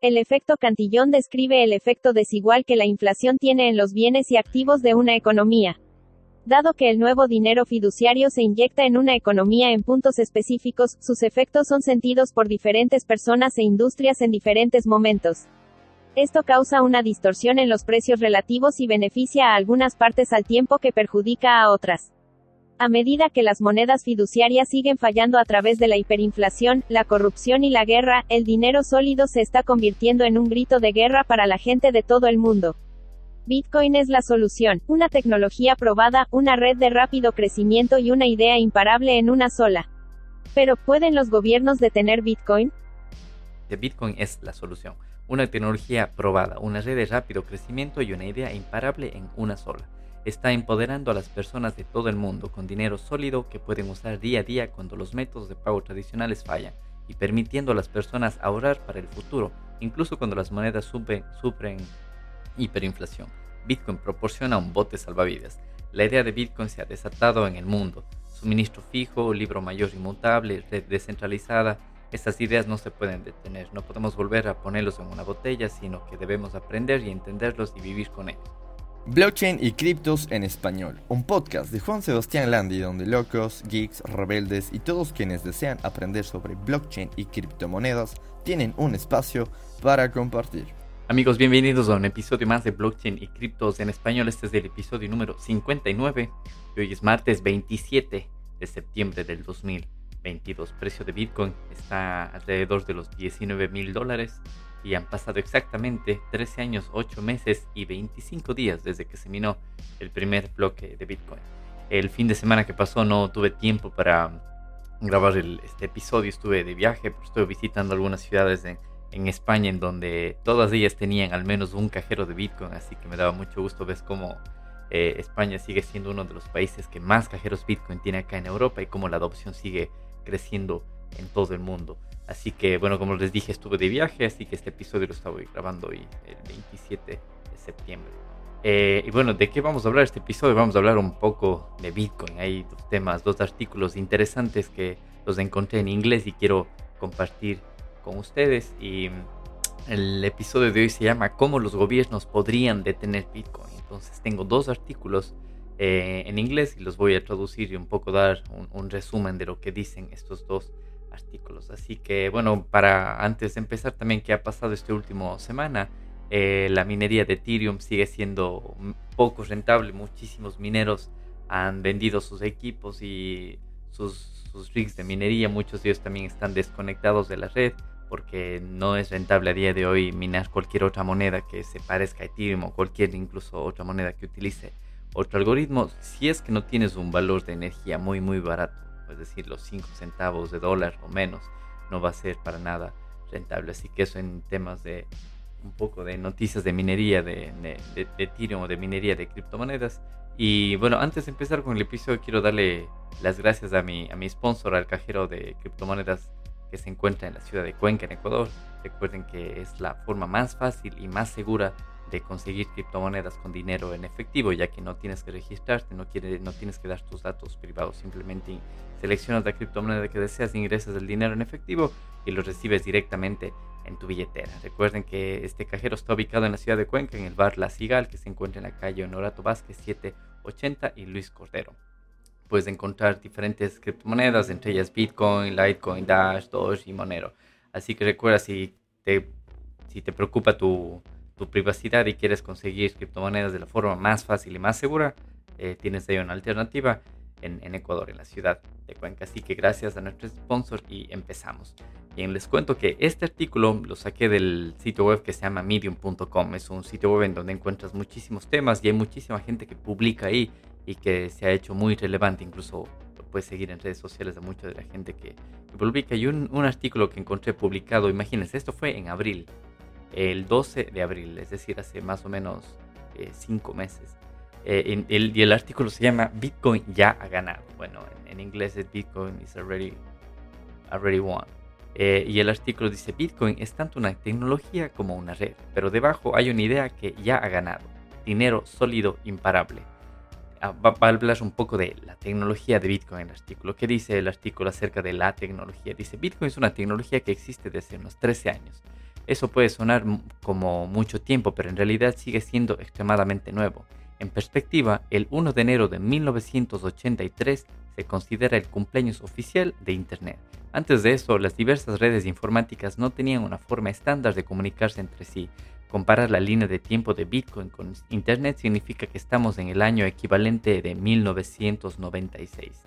El efecto Cantillón describe el efecto desigual que la inflación tiene en los bienes y activos de una economía. Dado que el nuevo dinero fiduciario se inyecta en una economía en puntos específicos, sus efectos son sentidos por diferentes personas e industrias en diferentes momentos. Esto causa una distorsión en los precios relativos y beneficia a algunas partes al tiempo que perjudica a otras. A medida que las monedas fiduciarias siguen fallando a través de la hiperinflación, la corrupción y la guerra, el dinero sólido se está convirtiendo en un grito de guerra para la gente de todo el mundo. Bitcoin es la solución, una tecnología probada, una red de rápido crecimiento y una idea imparable en una sola. Pero, ¿pueden los gobiernos detener Bitcoin? Bitcoin es la solución, una tecnología probada, una red de rápido crecimiento y una idea imparable en una sola está empoderando a las personas de todo el mundo con dinero sólido que pueden usar día a día cuando los métodos de pago tradicionales fallan y permitiendo a las personas ahorrar para el futuro, incluso cuando las monedas sufren hiperinflación. Bitcoin proporciona un bote salvavidas. La idea de Bitcoin se ha desatado en el mundo. Suministro fijo, libro mayor inmutable, red descentralizada. Estas ideas no se pueden detener. No podemos volver a ponerlos en una botella, sino que debemos aprender y entenderlos y vivir con ellos. Blockchain y criptos en español, un podcast de Juan Sebastián Landi donde locos, geeks, rebeldes y todos quienes desean aprender sobre blockchain y criptomonedas tienen un espacio para compartir. Amigos, bienvenidos a un episodio más de Blockchain y criptos en español. Este es el episodio número 59 y hoy es martes 27 de septiembre del 2022. Precio de Bitcoin está alrededor de los 19 mil dólares y han pasado exactamente 13 años, 8 meses y 25 días desde que se minó el primer bloque de Bitcoin. El fin de semana que pasó no tuve tiempo para grabar este episodio, estuve de viaje, estuve visitando algunas ciudades en, España en donde todas ellas tenían al menos un cajero de Bitcoin, así que me daba mucho gusto ver cómo eh, España sigue siendo uno de los países que más cajeros Bitcoin tiene acá en Europa y cómo la adopción sigue creciendo en todo el mundo. Así que, bueno, como les dije, estuve de viaje, así que este episodio lo estaba grabando hoy, el 27 de septiembre. Eh, y bueno, ¿de qué vamos a hablar este episodio? Vamos a hablar un poco de Bitcoin. Hay dos temas, dos artículos interesantes que los encontré en inglés y quiero compartir con ustedes. Y el episodio de hoy se llama ¿Cómo los gobiernos podrían detener Bitcoin? Entonces tengo dos artículos eh, en inglés y los voy a traducir y un poco dar un, un resumen de lo que dicen estos dos artículos. Así que bueno, para antes de empezar también qué ha pasado esta última semana, eh, la minería de Ethereum sigue siendo poco rentable, muchísimos mineros han vendido sus equipos y sus, sus rigs de minería, muchos de ellos también están desconectados de la red porque no es rentable a día de hoy minar cualquier otra moneda que se parezca a Ethereum o cualquier incluso otra moneda que utilice otro algoritmo si es que no tienes un valor de energía muy muy barato es decir, los 5 centavos de dólar o menos, no va a ser para nada rentable. Así que eso en temas de un poco de noticias de minería de, de, de, Ethereum o de minería de criptomonedas. Y bueno, antes de empezar con el episodio, quiero darle las gracias a mi, a mi sponsor, al cajero de criptomonedas que se encuentra en la ciudad de Cuenca, en Ecuador. Recuerden que es la forma más fácil y más segura de conseguir criptomonedas con dinero en efectivo, ya que no tienes que registrarte, no, quiere, no tienes que dar tus datos privados, simplemente seleccionas la criptomoneda que deseas, ingresas el dinero en efectivo y lo recibes directamente en tu billetera. Recuerden que este cajero está ubicado en la ciudad de Cuenca, en el bar La Cigal, que se encuentra en la calle Honorato Vázquez 780 y Luis Cordero. Puedes encontrar diferentes criptomonedas, entre ellas Bitcoin, Litecoin, Dash, Doge y Monero. Así que recuerda, si te, si te preocupa tu, tu privacidad y quieres conseguir criptomonedas de la forma más fácil y más segura, eh, tienes ahí una alternativa en, Ecuador, en la ciudad de Cuenca. Así que gracias a nuestro sponsor y empezamos. Bien, les cuento que este artículo lo saqué del sitio web que se llama medium.com. Es un sitio web en donde encuentras muchísimos temas y hay muchísima gente que publica ahí y que se ha hecho muy relevante. Incluso lo puedes seguir en redes sociales de mucha de la gente que, publica. Y un, un artículo que encontré publicado, imagínense, esto fue en abril el 12 de abril, es decir, hace más o menos 5 eh, meses. Eh, el, y el artículo se llama Bitcoin ya ha ganado. Bueno, en, inglés es Bitcoin is already, already won. Eh, y el artículo dice, Bitcoin es tanto una tecnología como una red, pero debajo hay una idea que ya ha ganado, dinero sólido imparable. Ah, va, a hablar un poco de la tecnología de Bitcoin en el artículo. ¿Qué dice el artículo acerca de la tecnología? Dice, Bitcoin es una tecnología que existe desde unos 13 años Eso puede sonar como mucho tiempo, pero en realidad sigue siendo extremadamente nuevo. En perspectiva, el 1 de enero de 1983 se considera el cumpleaños oficial de Internet. Antes de eso, las diversas redes informáticas no tenían una forma estándar de comunicarse entre sí. Comparar la línea de tiempo de Bitcoin con Internet significa que estamos en el año equivalente de 1996.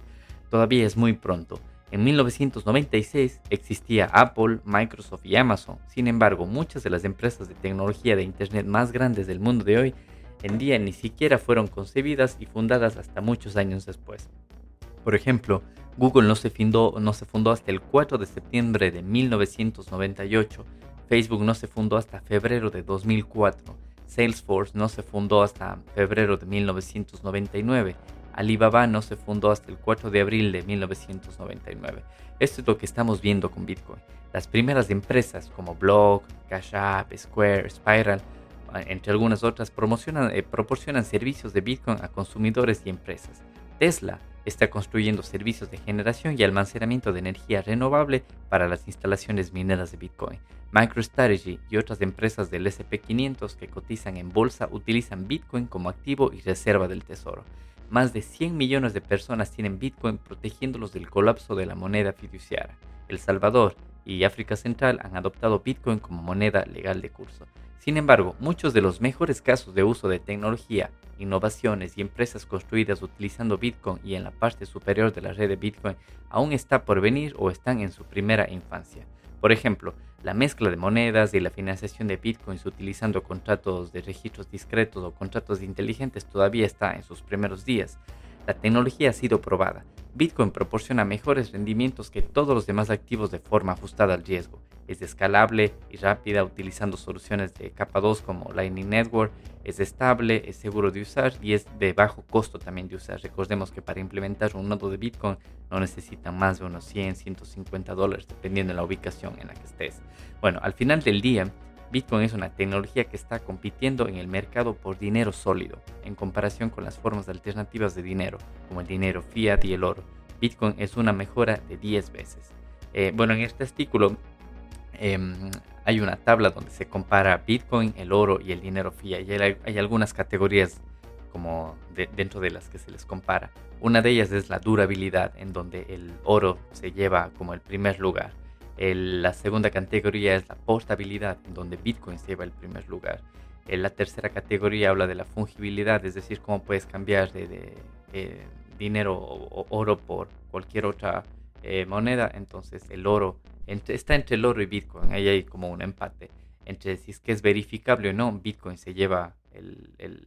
Todavía es muy pronto. En 1996 existía Apple, Microsoft y Amazon. Sin embargo, muchas de las empresas de tecnología de Internet más grandes del mundo de hoy en día ni siquiera fueron concebidas y fundadas hasta muchos años después. Por ejemplo, Google no se, fundó, no se fundó hasta el 4 de septiembre de 1998, Facebook no se fundó hasta febrero de 2004, Salesforce no se fundó hasta febrero de 1999, Alibaba no se fundó hasta el 4 de abril de 1999. Esto es lo que estamos viendo con Bitcoin. Las primeras empresas como Block, Cash App, Square, Spiral entre algunas otras, eh, proporcionan servicios de Bitcoin a consumidores y empresas. Tesla está construyendo servicios de generación y almacenamiento de energía renovable para las instalaciones mineras de Bitcoin. MicroStrategy y otras empresas del SP500 que cotizan en bolsa utilizan Bitcoin como activo y reserva del tesoro. Más de 100 millones de personas tienen Bitcoin protegiéndolos del colapso de la moneda fiduciaria. El Salvador y África Central han adoptado Bitcoin como moneda legal de curso. Sin embargo, muchos de los mejores casos de uso de tecnología, innovaciones y empresas construidas utilizando Bitcoin y en la parte superior de la red de Bitcoin aún está por venir o están en su primera infancia. Por ejemplo, la mezcla de monedas y la financiación de bitcoins utilizando contratos de registros discretos o contratos inteligentes todavía está en sus primeros días. La tecnología ha sido probada. Bitcoin proporciona mejores rendimientos que todos los demás activos de forma ajustada al riesgo es escalable y rápida utilizando soluciones de capa 2 como Lightning Network, es estable, es seguro de usar y es de bajo costo también de usar. Recordemos que para implementar un nodo de Bitcoin no necesitan más de unos 100, 150 dólares dependiendo de la ubicación en la que estés. Bueno, al final del día, Bitcoin es una tecnología que está compitiendo en el mercado por dinero sólido en comparación con las formas alternativas de dinero como el dinero fiat y el oro. Bitcoin es una mejora de 10 veces. Eh, bueno, en este artículo Em, hay una tabla donde se compara Bitcoin, el oro y el dinero fiat. Y hay, algunas categorías como dentro de las que se les compara. Una de ellas es la durabilidad, en donde el oro se lleva como el primer lugar. la segunda categoría es la portabilidad, en donde Bitcoin se lleva el primer lugar. la tercera categoría habla de la fungibilidad, es decir, cómo puedes cambiar de, dinero o, oro por cualquier otra eh, moneda. Entonces el oro está entre el oro y Bitcoin, ahí hay como un empate entre si es que es verificable o no, Bitcoin se lleva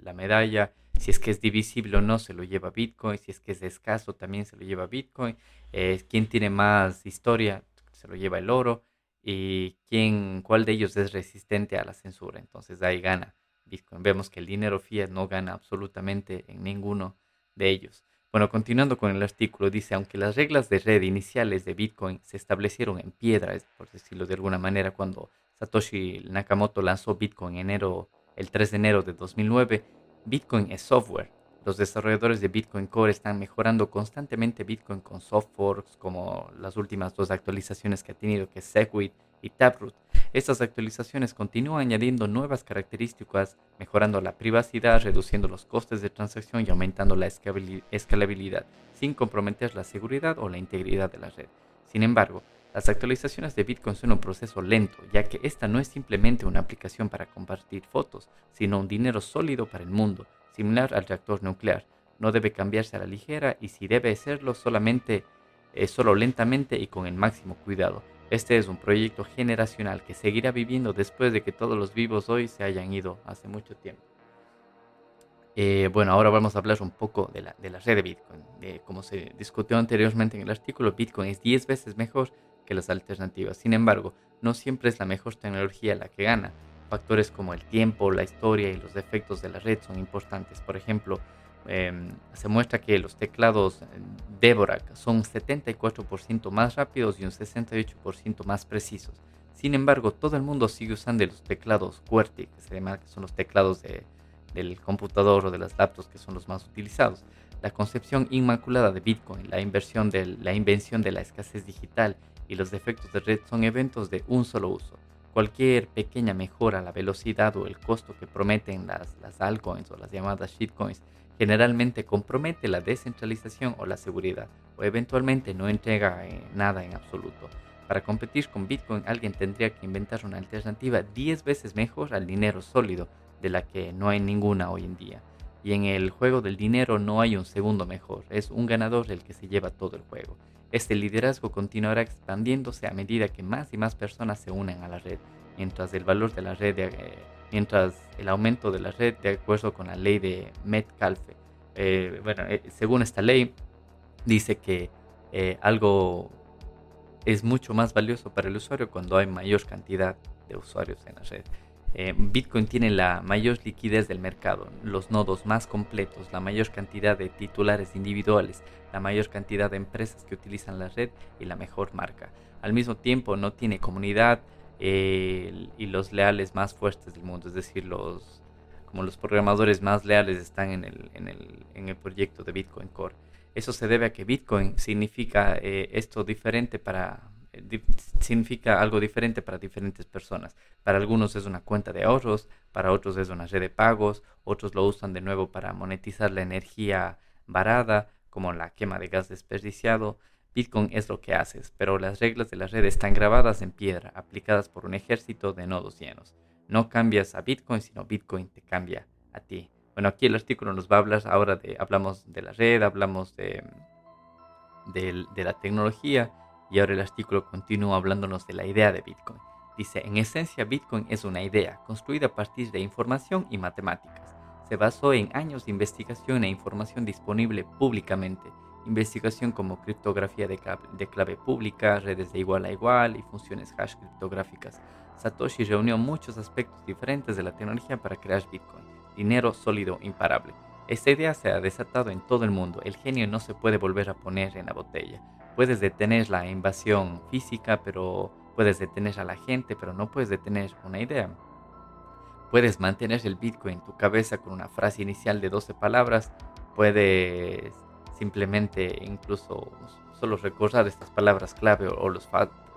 la medalla, si es que es divisible o no, se lo lleva Bitcoin, si es que es escaso, también se lo lleva Bitcoin, eh, quién tiene más historia, se lo lleva el oro, y quién, cuál de ellos es resistente a la censura, entonces ahí gana Bitcoin. Vemos que el dinero fiat no gana absolutamente en ninguno de ellos. Bueno, continuando con el artículo, dice, aunque las reglas de red iniciales de Bitcoin se establecieron en piedra, por decirlo de alguna manera, cuando Satoshi Nakamoto lanzó Bitcoin en enero, el 3 de enero de 2009, Bitcoin es software. Los desarrolladores de Bitcoin Core están mejorando constantemente Bitcoin con softwares como las últimas dos actualizaciones que ha tenido, que es Segwit y Taproot. Estas actualizaciones continúan añadiendo nuevas características, mejorando la privacidad, reduciendo los costes de transacción y aumentando la escalabilidad, sin comprometer la seguridad o la integridad de la red. Sin embargo, las actualizaciones de Bitcoin son un proceso lento, ya que esta no es simplemente una aplicación para compartir fotos, sino un dinero sólido para el mundo, similar al reactor nuclear. No debe cambiarse a la ligera y si debe hacerlo solamente, eh, solo lentamente y con el máximo cuidado. Este es un proyecto generacional que seguirá viviendo después de que todos los vivos hoy se hayan ido hace mucho tiempo. Eh, bueno, ahora vamos a hablar un poco de la, red de Bitcoin. como se discutió anteriormente en el artículo, Bitcoin es 10 veces mejor que las alternativas. Sin embargo, no siempre es la mejor tecnología la que gana. Factores como el tiempo, la historia y los defectos de la red son importantes. Por ejemplo, Em, se muestra que los teclados Dvorak son 74% más rápidos y un 68% más precisos. Sin embargo, todo el mundo sigue usando los teclados QWERTY, que, se llama, que son los teclados del computador o de las laptops que son los más utilizados. La concepción inmaculada de Bitcoin, la, inversión de, la invención de la escasez digital y los defectos de red son eventos de un solo uso. cualquier pequeña mejora la velocidad o el costo que prometen las, las altcoins o las llamadas shitcoins generalmente compromete la descentralización o la seguridad o eventualmente no entrega eh, nada en absoluto. Para competir con Bitcoin alguien tendría que inventar una alternativa 10 veces mejor al dinero sólido de la que no hay ninguna hoy en día. Y en el juego del dinero no hay un segundo mejor, es un ganador el que se lleva todo el juego. Este liderazgo continuará expandiéndose a medida que más y más personas se unen a la red, mientras el valor de la red, eh, mientras el aumento de la red, de acuerdo con la ley de Metcalfe. Eh, bueno, eh, según esta ley, dice que algo es mucho más valioso para el usuario cuando hay mayor cantidad de usuarios en la red. Bitcoin tiene la mayor liquidez del mercado, los nodos más completos, la mayor cantidad de titulares individuales, la mayor cantidad de empresas que utilizan la red y la mejor marca. Al mismo tiempo no tiene comunidad eh, y los leales más fuertes del mundo, es decir, los, como los programadores más leales están en el, en el, en el proyecto de Bitcoin Core. Eso se debe a que Bitcoin significa eh, esto diferente para significa algo diferente para diferentes personas. Para algunos es una cuenta de ahorros, para otros es una red de pagos, otros lo usan de nuevo para monetizar la energía varada, como la quema de gas desperdiciado. Bitcoin es lo que haces, pero las reglas de la red están grabadas en piedra, aplicadas por un ejército de nodos llenos. No cambias a Bitcoin, sino Bitcoin te cambia a ti. Bueno, aquí el artículo nos va a hablar ahora de, hablamos de la red, hablamos de, de la tecnología, y ahora el artículo continúa hablándonos de la idea de Bitcoin. Dice, en esencia Bitcoin es una idea construida a partir de información y matemáticas. Se basó en años de investigación e información disponible públicamente. Investigación como criptografía de clave, pública, redes de igual a igual y funciones hash criptográficas. Satoshi reunió muchos aspectos diferentes de la tecnología para crear Bitcoin, dinero sólido imparable. Esta idea se ha desatado en todo el mundo. El genio no se puede volver a poner en la botella puedes detener la invasión física, pero puedes detener a la gente, pero no puedes detener una idea. Puedes mantener el Bitcoin en tu cabeza con una frase inicial de 12 palabras, puedes simplemente incluso solo recordar estas palabras clave o, los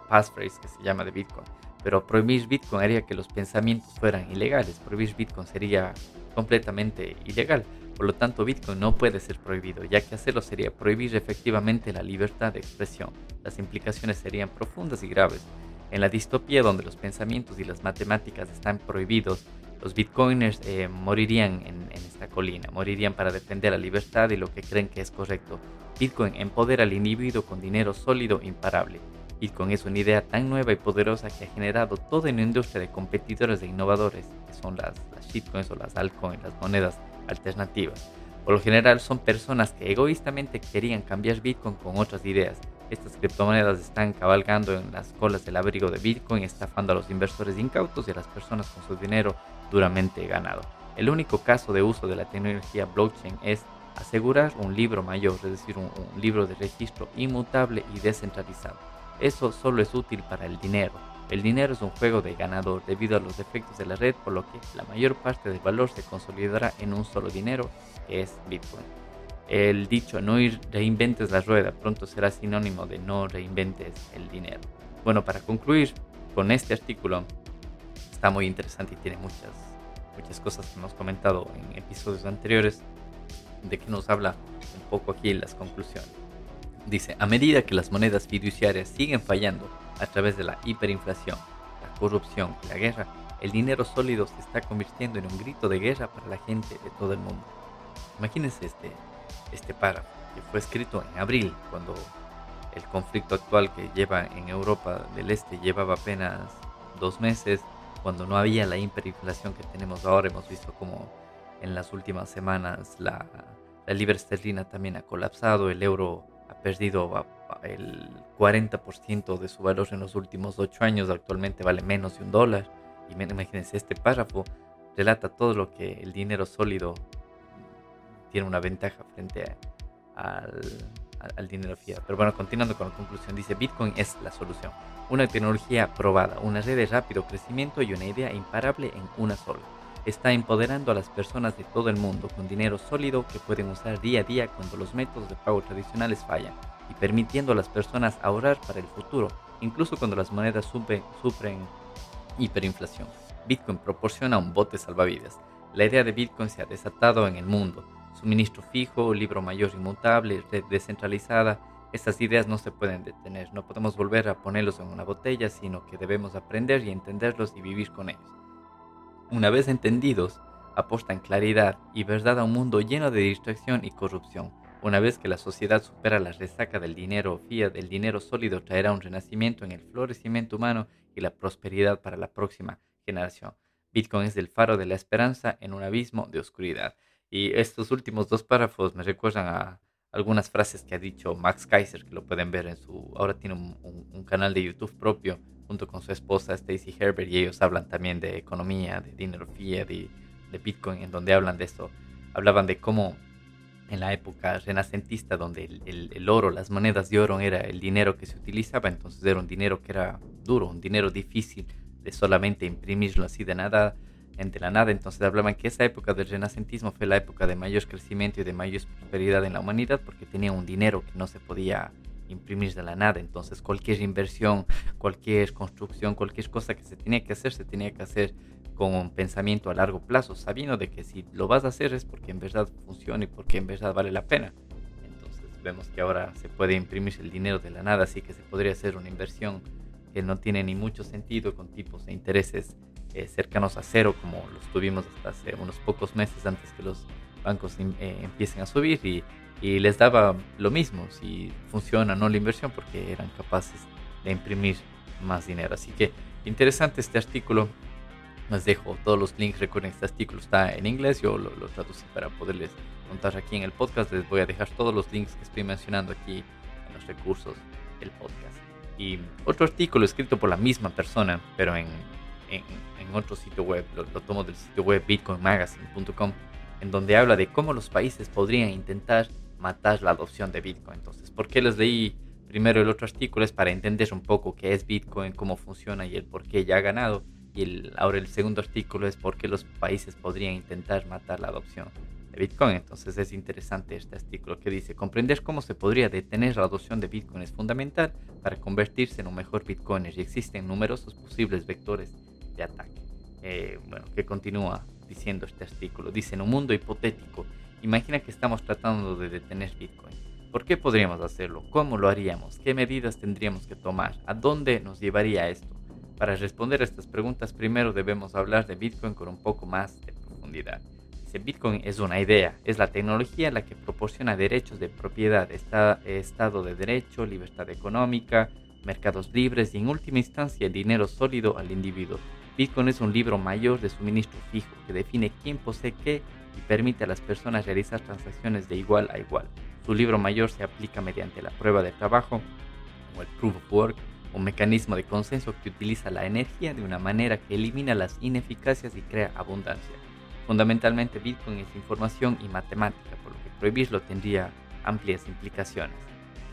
passphrases que se llama de Bitcoin. Pero prohibir Bitcoin haría que los pensamientos fueran ilegales. Prohibir Bitcoin sería completamente ilegal. Por lo tanto, Bitcoin no puede ser prohibido, ya que hacerlo sería prohibir efectivamente la libertad de expresión. Las implicaciones serían profundas y graves. En la distopía donde los pensamientos y las matemáticas están prohibidos, los bitcoiners eh, morirían en, en, esta colina, morirían para defender la libertad y lo que creen que es correcto. Bitcoin empodera al individuo con dinero sólido e imparable. Bitcoin es una idea tan nueva y poderosa que ha generado toda una industria de competidores e innovadores, que son las, las shitcoins o las altcoins, las monedas alternativas. Por lo general son personas que egoístamente querían cambiar Bitcoin con otras ideas. Estas criptomonedas están cabalgando en las colas del abrigo de Bitcoin, estafando a los inversores incautos y a las personas con su dinero duramente ganado. El único caso de uso de la tecnología blockchain es asegurar un libro mayor, es decir, un, libro de registro inmutable y descentralizado. Eso solo es útil para el dinero, el dinero es un juego de ganador debido a los efectos de la red, por lo que la mayor parte del valor se consolidará en un solo dinero, que es Bitcoin. El dicho no reinventes la rueda pronto será sinónimo de no reinventes el dinero. Bueno, para concluir con este artículo, está muy interesante y tiene muchas, muchas cosas que hemos comentado en episodios anteriores, de que nos habla un poco aquí las conclusiones. Dice, a medida que las monedas fiduciarias siguen fallando, a través de la hiperinflación, la corrupción y la guerra, el dinero sólido se está convirtiendo en un grito de guerra para la gente de todo el mundo. Imagínense este, este párrafo que fue escrito en abril, cuando el conflicto actual que lleva en Europa del Este llevaba apenas dos meses, cuando no había la hiperinflación que tenemos ahora. Hemos visto como en las últimas semanas la, libra esterlina también ha colapsado, el euro ha perdido el 40% de su valor en los últimos 8 años, actualmente vale menos de un dólar. Y imagínense, este párrafo relata todo lo que el dinero sólido tiene una ventaja frente al, al, dinero fiat. Pero bueno, continuando con la conclusión, dice Bitcoin es la solución. Una tecnología probada, una red de rápido crecimiento y una idea imparable en una sola. Está empoderando a las personas de todo el mundo con dinero sólido que pueden usar día a día cuando los métodos de pago tradicionales fallan y permitiendo a las personas ahorrar para el futuro, incluso cuando las monedas sufren, Hiperinflación. Bitcoin proporciona un bote salvavidas. La idea de Bitcoin se ha desatado en el mundo. Suministro fijo, libro mayor inmutable, red descentralizada. Estas ideas no se pueden detener. No podemos volver a ponerlos en una botella, sino que debemos aprender y entenderlos y vivir con ellos. Una vez entendidos, aportan claridad y verdad a un mundo lleno de distracción y corrupción. Una vez que la sociedad supera la resaca del dinero fiat, el dinero sólido traerá un renacimiento en el florecimiento humano y la prosperidad para la próxima generación. Bitcoin es el faro de la esperanza en un abismo de oscuridad. Y estos últimos dos párrafos me recuerdan a algunas frases que ha dicho Max Kaiser, que lo pueden ver en su... Ahora tiene un, canal de YouTube propio junto con su esposa Stacy Herbert y ellos hablan también de economía, de dinero fiat de Bitcoin, en donde hablan de esto. Hablaban de cómo en la época renacentista, donde el, oro, las monedas de oro era el dinero que se utilizaba, entonces era un dinero que era duro, un dinero difícil de solamente imprimirlo así de nada, de la nada. Entonces hablaban que esa época del renacentismo fue la época de mayor crecimiento y de mayor prosperidad en la humanidad porque tenía un dinero que no se podía imprimir de la nada. Entonces cualquier inversión, cualquier construcción, cualquier cosa que se tenía que hacer, se tenía que hacer con un pensamiento a largo plazo, sabiendo de que si lo vas a hacer es porque en verdad funciona y porque en verdad vale la pena. Entonces vemos que ahora se puede imprimir el dinero de la nada, así que se podría hacer una inversión que no tiene ni mucho sentido con tipos de intereses eh, cercanos a cero como los tuvimos hasta hace unos pocos meses antes que los bancos eh, empiecen a subir y, y les daba lo mismo si funciona o no la inversión porque eran capaces de imprimir más dinero. Así que interesante este artículo les dejo todos los links. Recuerden, este artículo está en inglés. Yo lo, traducí para poderles contar aquí en el podcast. Les voy a dejar todos los links que estoy mencionando aquí en los recursos del podcast. Y otro artículo escrito por la misma persona, pero en, en, otro sitio web. Lo, lo, tomo del sitio web bitcoinmagazine.com, en donde habla de cómo los países podrían intentar matar la adopción de Bitcoin. Entonces, ¿por qué les leí primero el otro artículo? Es para entender un poco qué es Bitcoin, cómo funciona y el por qué ya ha ganado y ahora el segundo artículo es por qué los países podrían intentar matar la adopción de Bitcoin. Entonces es interesante este artículo que dice, comprender cómo se podría detener la adopción de Bitcoin es fundamental para convertirse en un mejor Bitcoiner y existen numerosos posibles vectores de ataque. Eh, bueno, que continúa diciendo este artículo. Dice, en un mundo hipotético, imagina que estamos tratando de detener Bitcoin. ¿Por qué podríamos hacerlo? ¿Cómo lo haríamos? ¿Qué medidas tendríamos que tomar? ¿A dónde nos llevaría esto? Para responder a estas preguntas, primero debemos hablar de Bitcoin con un poco más de profundidad. Dice, Bitcoin es una idea, es la tecnología la que proporciona derechos de propiedad, estado de derecho, libertad económica, mercados libres y en última instancia dinero sólido al individuo. Bitcoin es un libro mayor de suministro fijo que define quién posee qué y permite a las personas realizar transacciones de igual a igual. Su libro mayor se aplica mediante la prueba de trabajo o el proof of work un mecanismo de consenso que utiliza la energía de una manera que elimina las ineficacias y crea abundancia. Fundamentalmente Bitcoin es información y matemática, por lo que prohibirlo tendría amplias implicaciones.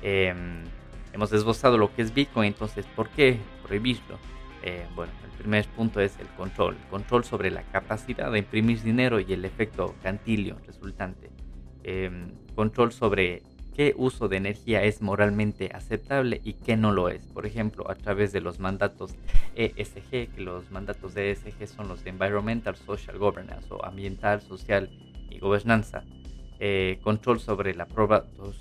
Em, hemos desglosado lo que es Bitcoin, entonces, ¿por qué prohibirlo? Eh, bueno, el primer punto es el control, control sobre la capacidad de imprimir dinero y el efecto cantilio resultante. Em, control sobre qué uso de energía es moralmente aceptable y qué no lo es. Por ejemplo, a través de los mandatos ESG, que los mandatos de ESG son los de Environmental Social Governance o ambiental, social y gobernanza. Eh, control sobre la,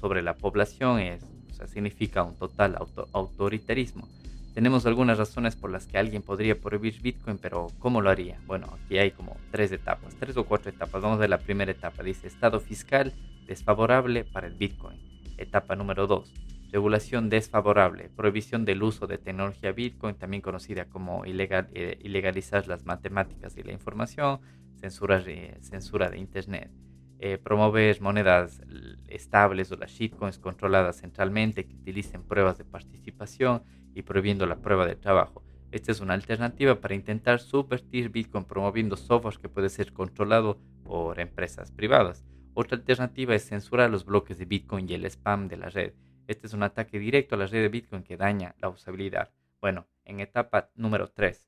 sobre la población es, significa un total autoritarismo. Tenemos algunas razones por las que alguien podría prohibir Bitcoin, pero ¿cómo lo haría? Bueno, aquí hay como tres etapas, tres o cuatro etapas. Vamos a ver la primera etapa. Dice estado fiscal desfavorable para el Bitcoin. Etapa número 2. Regulación desfavorable. Prohibición del uso de tecnología Bitcoin, también conocida como ilegal, eh, ilegalizar las matemáticas y la información. Censura, censura de Internet. Eh, promover monedas estables o las shitcoins controladas centralmente que utilicen pruebas de participación y prohibiendo la prueba de trabajo. Esta es una alternativa para intentar subvertir Bitcoin promoviendo software que puede ser controlado por empresas privadas. Otra alternativa es censurar los bloques de Bitcoin y el spam de la red. Este es un ataque directo a la red de Bitcoin que daña la usabilidad. Bueno, en etapa número 3.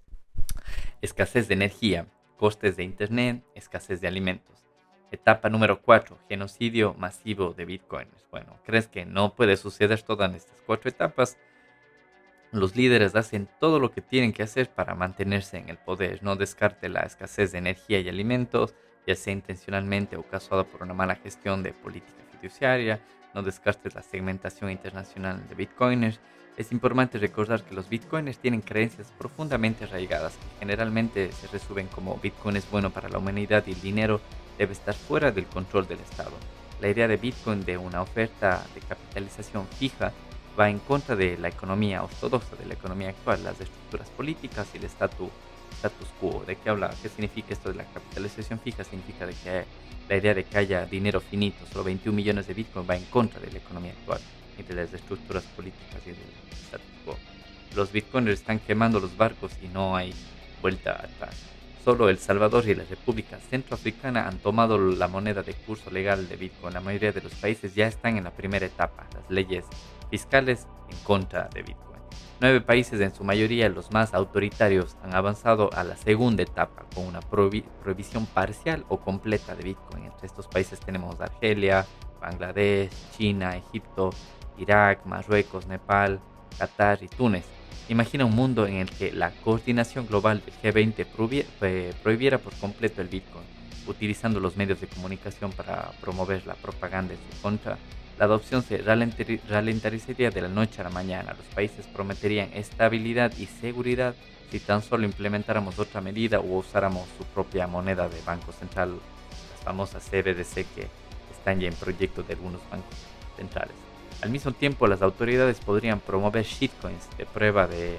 Escasez de energía, costes de Internet, escasez de alimentos. Etapa número 4. Genocidio masivo de Bitcoin. Bueno, ¿crees que no puede suceder todas estas cuatro etapas? Los líderes hacen todo lo que tienen que hacer para mantenerse en el poder. No descarte la escasez de energía y alimentos, ya sea intencionalmente o causada por una mala gestión de política fiduciaria. No descartes la segmentación internacional de bitcoiners. Es importante recordar que los bitcoiners tienen creencias profundamente arraigadas que generalmente se resumen como bitcoin es bueno para la humanidad y el dinero debe estar fuera del control del Estado. La idea de bitcoin de una oferta de capitalización fija va en contra de la economía ortodoxa, de la economía actual, las estructuras políticas y el status, status quo. ¿De qué habla? ¿Qué significa esto de la capitalización fija? Significa de que la idea de que haya dinero finito, solo 21 millones de Bitcoin, va en contra de la economía actual y de las estructuras políticas y del status quo. Los Bitcoiners están quemando los barcos y no hay vuelta atrás. Solo El Salvador y la República Centroafricana han tomado la moneda de curso legal de Bitcoin. La mayoría de los países ya están en la primera etapa. Las leyes fiscales en contra de Bitcoin. Nueve países, en su mayoría los más autoritarios, han avanzado a la segunda etapa con una prohibición parcial o completa de Bitcoin. Entre estos países tenemos Argelia, Bangladesh, China, Egipto, Irak, Marruecos, Nepal, Qatar y Túnez. Imagina un mundo en el que la coordinación global del G20 prohibiera por completo el Bitcoin, utilizando los medios de comunicación para promover la propaganda en su contra la adopción se ralentizaría de la noche a la mañana. Los países prometerían estabilidad y seguridad si tan solo implementáramos otra medida o usáramos su propia moneda de banco central, las famosas CBDC que están ya en proyecto de algunos bancos centrales. Al mismo tiempo, las autoridades podrían promover shitcoins de prueba de,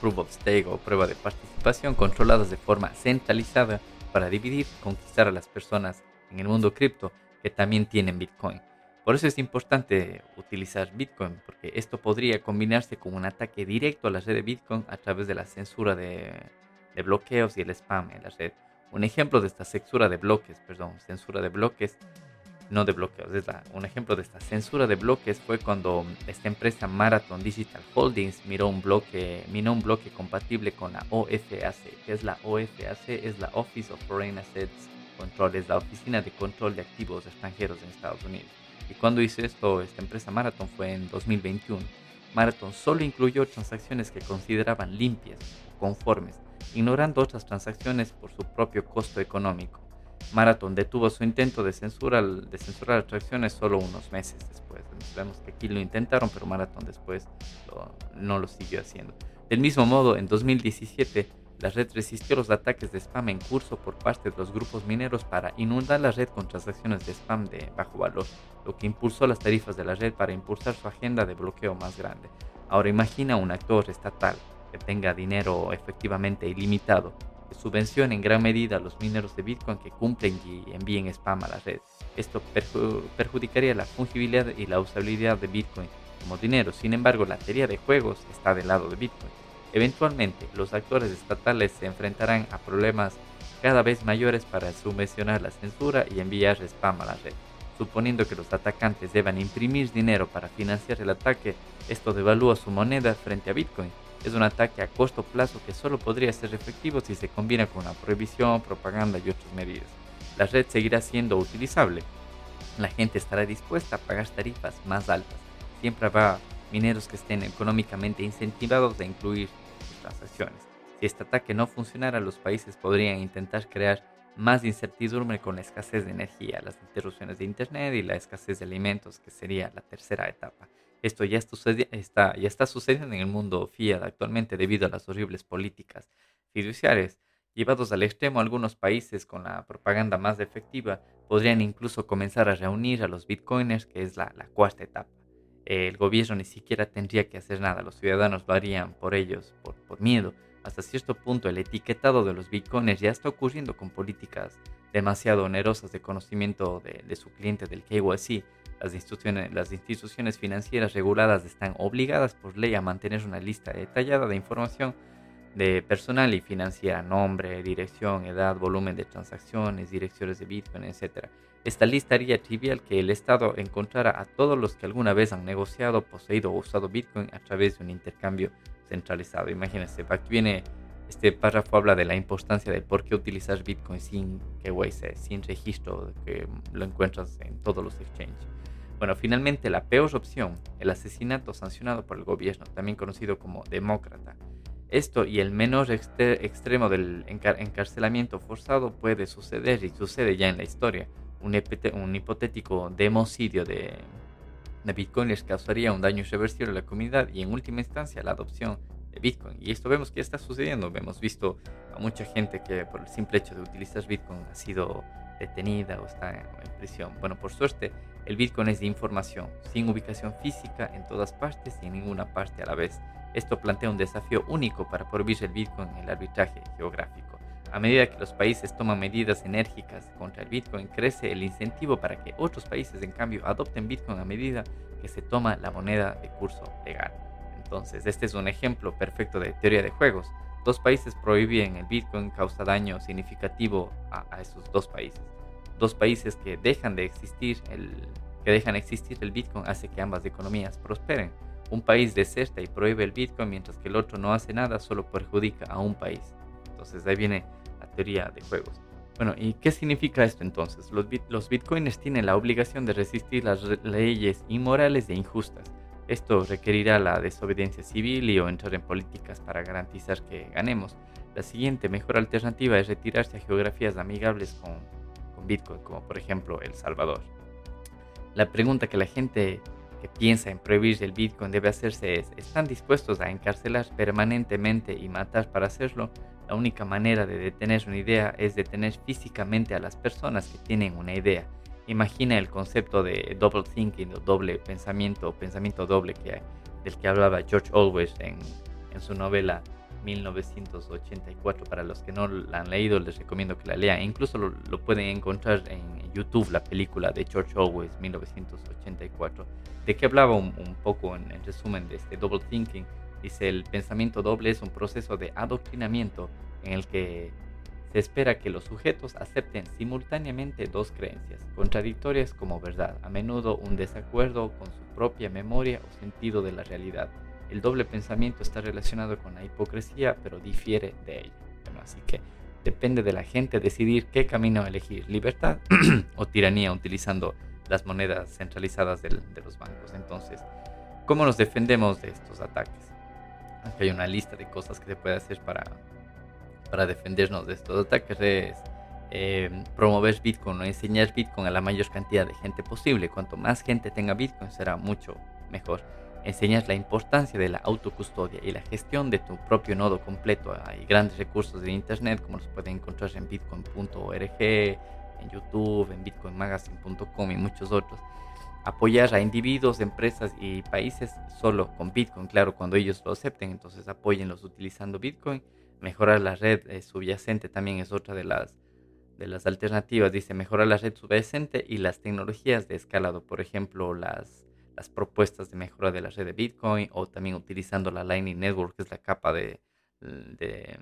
proof of stake o prueba de participación controladas de forma centralizada para dividir y conquistar a las personas en el mundo cripto que también tienen Bitcoin. Por eso es importante utilizar Bitcoin, porque esto podría combinarse con un ataque directo a la red de Bitcoin a través de la censura de, bloqueos y el spam en la red. Un ejemplo de esta censura de bloques, perdón, censura de bloques, no de bloqueos, es un ejemplo de esta censura de bloques fue cuando esta empresa Marathon Digital Holdings miró un bloque, minó un bloque compatible con la OFAC. ¿Qué es la OFAC? Es la Office of Foreign Assets Control es la Oficina de Control de Activos Extranjeros en Estados Unidos. Y cuando hice esto, esta empresa Marathon fue en 2021. Marathon solo incluyó transacciones que consideraban limpias o conformes, ignorando otras transacciones por su propio costo económico. Marathon detuvo su intento de, censura, de censurar atracciones solo unos meses después. Vemos que aquí lo intentaron, pero Marathon después no lo siguió haciendo. Del mismo modo, en 2017, la red resistió los ataques de spam en curso por parte de los grupos mineros para inundar la red con transacciones de spam de bajo valor, lo que impulsó las tarifas de la red para impulsar su agenda de bloqueo más grande. Ahora imagina un actor estatal que tenga dinero efectivamente ilimitado, que subvencione en gran medida a los mineros de Bitcoin que cumplen y envíen spam a la red. Esto perjudicaría la fungibilidad y la usabilidad de Bitcoin como dinero. Sin embargo, la teoría de juegos está del lado de Bitcoin Eventualmente, los actores estatales se enfrentarán a problemas cada vez mayores para subvencionar la censura y enviar spam a la red. Suponiendo que los atacantes deban imprimir dinero para financiar el ataque, esto devalúa su moneda frente a Bitcoin. Es un ataque a corto plazo que solo podría ser efectivo si se combina con la prohibición, propaganda y otras medidas. La red seguirá siendo utilizable. La gente estará dispuesta a pagar tarifas más altas. Siempre habrá mineros que estén económicamente incentivados a incluir Si este ataque no funcionara, los países podrían intentar crear más incertidumbre con la escasez de energía, las interrupciones de Internet y la escasez de alimentos, que sería la tercera etapa. Esto ya está, ya está sucediendo en el mundo fiat actualmente debido a las horribles políticas fiduciarias. Llevados al extremo, algunos países con la propaganda más efectiva podrían incluso comenzar a reunir a los bitcoiners, que es la cuarta etapa el gobierno ni siquiera tendría que hacer nada, los ciudadanos lo harían por ellos, por, miedo. Hasta cierto punto el etiquetado de los bitcoins ya está ocurriendo con políticas demasiado onerosas de conocimiento de, su cliente del KYC. Las instituciones, las instituciones financieras reguladas están obligadas por ley a mantener una lista detallada de información de personal y financiera, nombre, dirección, edad, volumen de transacciones, direcciones de Bitcoin, etc. Esta lista haría trivial que el Estado encontrara a todos los que alguna vez han negociado, poseído o usado Bitcoin a través de un intercambio centralizado. Imagínense, aquí viene este párrafo habla de la importancia de por qué utilizar Bitcoin sin KYC, sin registro, que lo encuentras en todos los exchanges. Bueno, finalmente la peor opción, el asesinato sancionado por el gobierno, también conocido como demócrata. Esto y el menor extremo del encarcelamiento forzado puede suceder y sucede ya en la historia. Un, un hipotético democidio de, de Bitcoin les causaría un daño irreversible a la comunidad y en última instancia la adopción de Bitcoin. Y esto vemos que está sucediendo. Hemos visto a mucha gente que por el simple hecho de utilizar Bitcoin ha sido detenida o está en, prisión. Bueno, por suerte, el Bitcoin es de información, sin ubicación física en todas partes y en ninguna parte a la vez. Esto plantea un desafío único para prohibir el Bitcoin en el arbitraje geográfico. A medida que los países toman medidas enérgicas contra el Bitcoin, crece el incentivo para que otros países, en cambio, adopten Bitcoin a medida que se toma la moneda de curso legal. Entonces, este es un ejemplo perfecto de teoría de juegos. Dos países prohíben el Bitcoin causa daño significativo a, esos dos países. Dos países que dejan de existir el que dejan existir el Bitcoin hace que ambas economías prosperen. Un país deserta y prohíbe el Bitcoin mientras que el otro no hace nada, solo perjudica a un país. Entonces ahí viene teoría de juegos. Bueno, ¿y qué significa esto entonces? Los, los bitcoiners tienen la obligación de resistir las leyes inmorales e injustas. Esto requerirá la desobediencia civil y o entrar en políticas para garantizar que ganemos. La siguiente mejor alternativa es retirarse a geografías amigables con, con Bitcoin, como por ejemplo El Salvador. La pregunta que la gente que piensa en prohibir el Bitcoin debe hacerse es, ¿están dispuestos a encarcelar permanentemente y matar para hacerlo? La única manera de detener una idea es detener físicamente a las personas que tienen una idea. Imagina el concepto de double thinking o doble pensamiento o pensamiento doble que, del que hablaba George Orwell en, su novela 1984. Para los que no la han leído, les recomiendo que la lean. Incluso lo, pueden encontrar en YouTube, la película de George Orwell 1984. ¿De qué hablaba un, poco en, en, resumen de este double thinking? Dice, el pensamiento doble es un proceso de adoctrinamiento en el que se espera que los sujetos acepten simultáneamente dos creencias, contradictorias como verdad, a menudo un desacuerdo con su propia memoria o sentido de la realidad. El doble pensamiento está relacionado con la hipocresía, pero difiere de ella. así que depende de la gente decidir qué camino elegir, libertad o tiranía utilizando las monedas centralizadas de los bancos. Entonces, ¿cómo nos defendemos de estos ataques? Aquí hay una lista de cosas que se puede hacer para, para defendernos de estos ataques. Es eh, promover Bitcoin o enseñar Bitcoin a la mayor cantidad de gente posible. Cuanto más gente tenga Bitcoin será mucho mejor enseñas la importancia de la autocustodia y la gestión de tu propio nodo completo. Hay grandes recursos de Internet como los pueden encontrar en bitcoin.org, en YouTube, en bitcoinmagazine.com y muchos otros. Apoyar a individuos, empresas y países solo con Bitcoin, claro, cuando ellos lo acepten, entonces apóyenlos utilizando Bitcoin. Mejorar la red eh, subyacente también es otra de las, alternativas. Dice mejorar la red subyacente y las tecnologías de escalado, por ejemplo, las las propuestas de mejora de la red de Bitcoin o también utilizando la Lightning Network, que es la capa de, de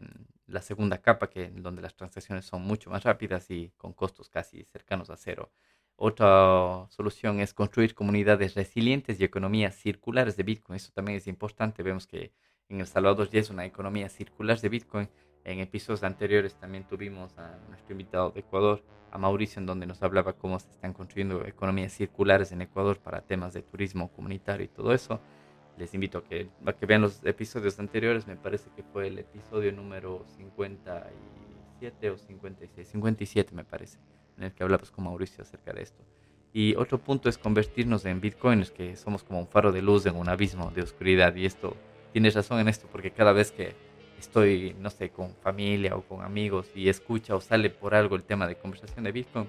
la segunda capa, que, donde las transacciones son mucho más rápidas y con costos casi cercanos a cero. Otra solución es construir comunidades resilientes y economías circulares de Bitcoin. Eso también es importante. Vemos que en El Salvador ya es una economía circular de Bitcoin. En episodios anteriores también tuvimos a nuestro invitado de Ecuador, a Mauricio, en donde nos hablaba cómo se están construyendo economías circulares en Ecuador para temas de turismo comunitario y todo eso. Les invito a que, a que vean los episodios anteriores, me parece que fue el episodio número 57 o 56, 57 me parece, en el que hablamos con Mauricio acerca de esto. Y otro punto es convertirnos en bitcoins, que somos como un faro de luz en un abismo de oscuridad. Y esto, tienes razón en esto, porque cada vez que estoy, no sé, con familia o con amigos y escucha o sale por algo el tema de conversación de Bitcoin,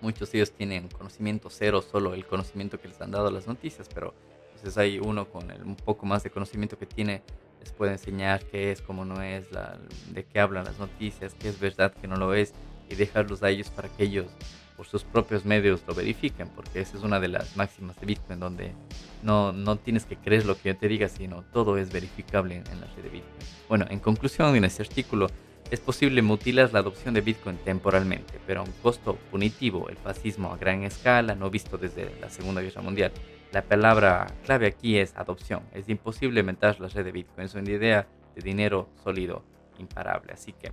muchos de ellos tienen conocimiento cero, solo el conocimiento que les han dado las noticias, pero entonces hay uno con el, un poco más de conocimiento que tiene, les puede enseñar qué es, cómo no es, la, de qué hablan las noticias, qué es verdad, qué no lo es, y dejarlos a ellos para que ellos por sus propios medios lo verifiquen, porque esa es una de las máximas de Bitcoin, donde no, no tienes que creer lo que yo te diga, sino todo es verificable en, la red de Bitcoin. Bueno, en conclusión, en este artículo, es posible mutilar la adopción de Bitcoin temporalmente, pero a un costo punitivo, el fascismo a gran escala, no visto desde la Segunda Guerra Mundial. La palabra clave aquí es adopción. Es imposible inventar la red de Bitcoin. Es una idea de dinero sólido, imparable. Así que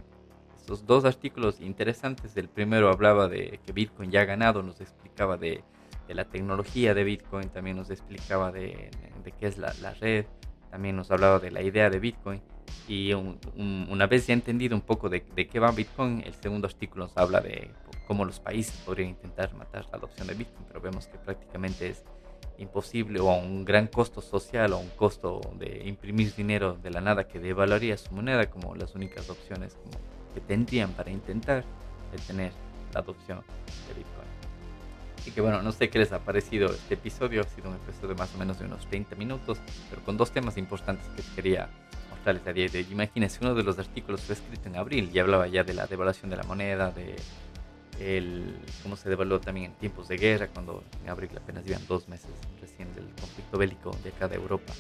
estos dos artículos interesantes. El primero hablaba de que Bitcoin ya ha ganado, nos explicaba de, de la tecnología de Bitcoin, también nos explicaba de, de qué es la, la, red, también nos hablaba de la idea de Bitcoin. Y una vez ya entendido un poco de, de, qué va Bitcoin, el segundo artículo nos habla de cómo los países podrían intentar matar la adopción de Bitcoin, pero vemos que prácticamente es imposible o a un gran costo social o un costo de imprimir dinero de la nada que devaluaría su moneda como las únicas opciones que tendrían para intentar detener la adopción de Bitcoin. Así que bueno, no sé qué les ha parecido este episodio, ha sido un episodio de más o menos de unos 30 minutos, pero con dos temas importantes que quería mostrarles a día de hoy. Imagínense, uno de los artículos fue escrito en abril y hablaba ya de la devaluación de la moneda, de el, cómo se devaluó también en tiempos de guerra, cuando en abril apenas iban dos meses recién del conflicto bélico de acá de Europa.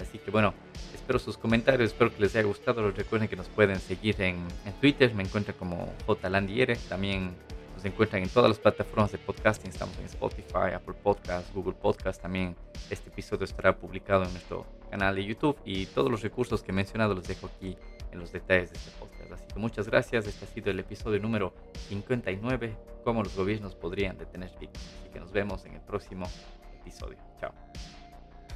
Así que bueno, espero sus comentarios, espero que les haya gustado. Recuerden que nos pueden seguir en, en Twitter, me encuentran como JLandiere, también nos encuentran en todas las plataformas de podcasting, estamos en Spotify, Apple Podcasts, Google Podcasts, también este episodio estará publicado en nuestro canal de YouTube y todos los recursos que he mencionado los dejo aquí en los detalles de este podcast. Así que muchas gracias, este ha sido el episodio número 59, cómo los gobiernos podrían detener Bitcoin. Así que nos vemos en el próximo episodio. Chao.